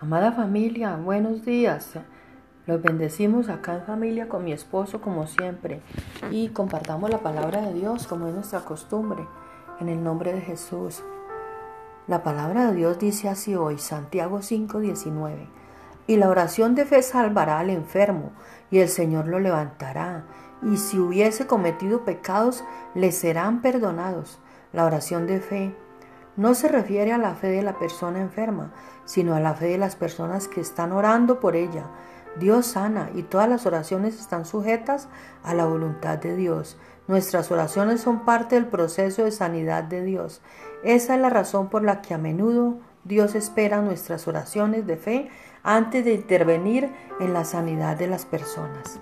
Amada familia, buenos días. Los bendecimos acá en familia con mi esposo como siempre y compartamos la palabra de Dios como es nuestra costumbre, en el nombre de Jesús. La palabra de Dios dice así hoy, Santiago 5:19, y la oración de fe salvará al enfermo y el Señor lo levantará, y si hubiese cometido pecados, le serán perdonados. La oración de fe no se refiere a la fe de la persona enferma, sino a la fe de las personas que están orando por ella. Dios sana y todas las oraciones están sujetas a la voluntad de Dios. Nuestras oraciones son parte del proceso de sanidad de Dios. Esa es la razón por la que a menudo Dios espera nuestras oraciones de fe antes de intervenir en la sanidad de las personas.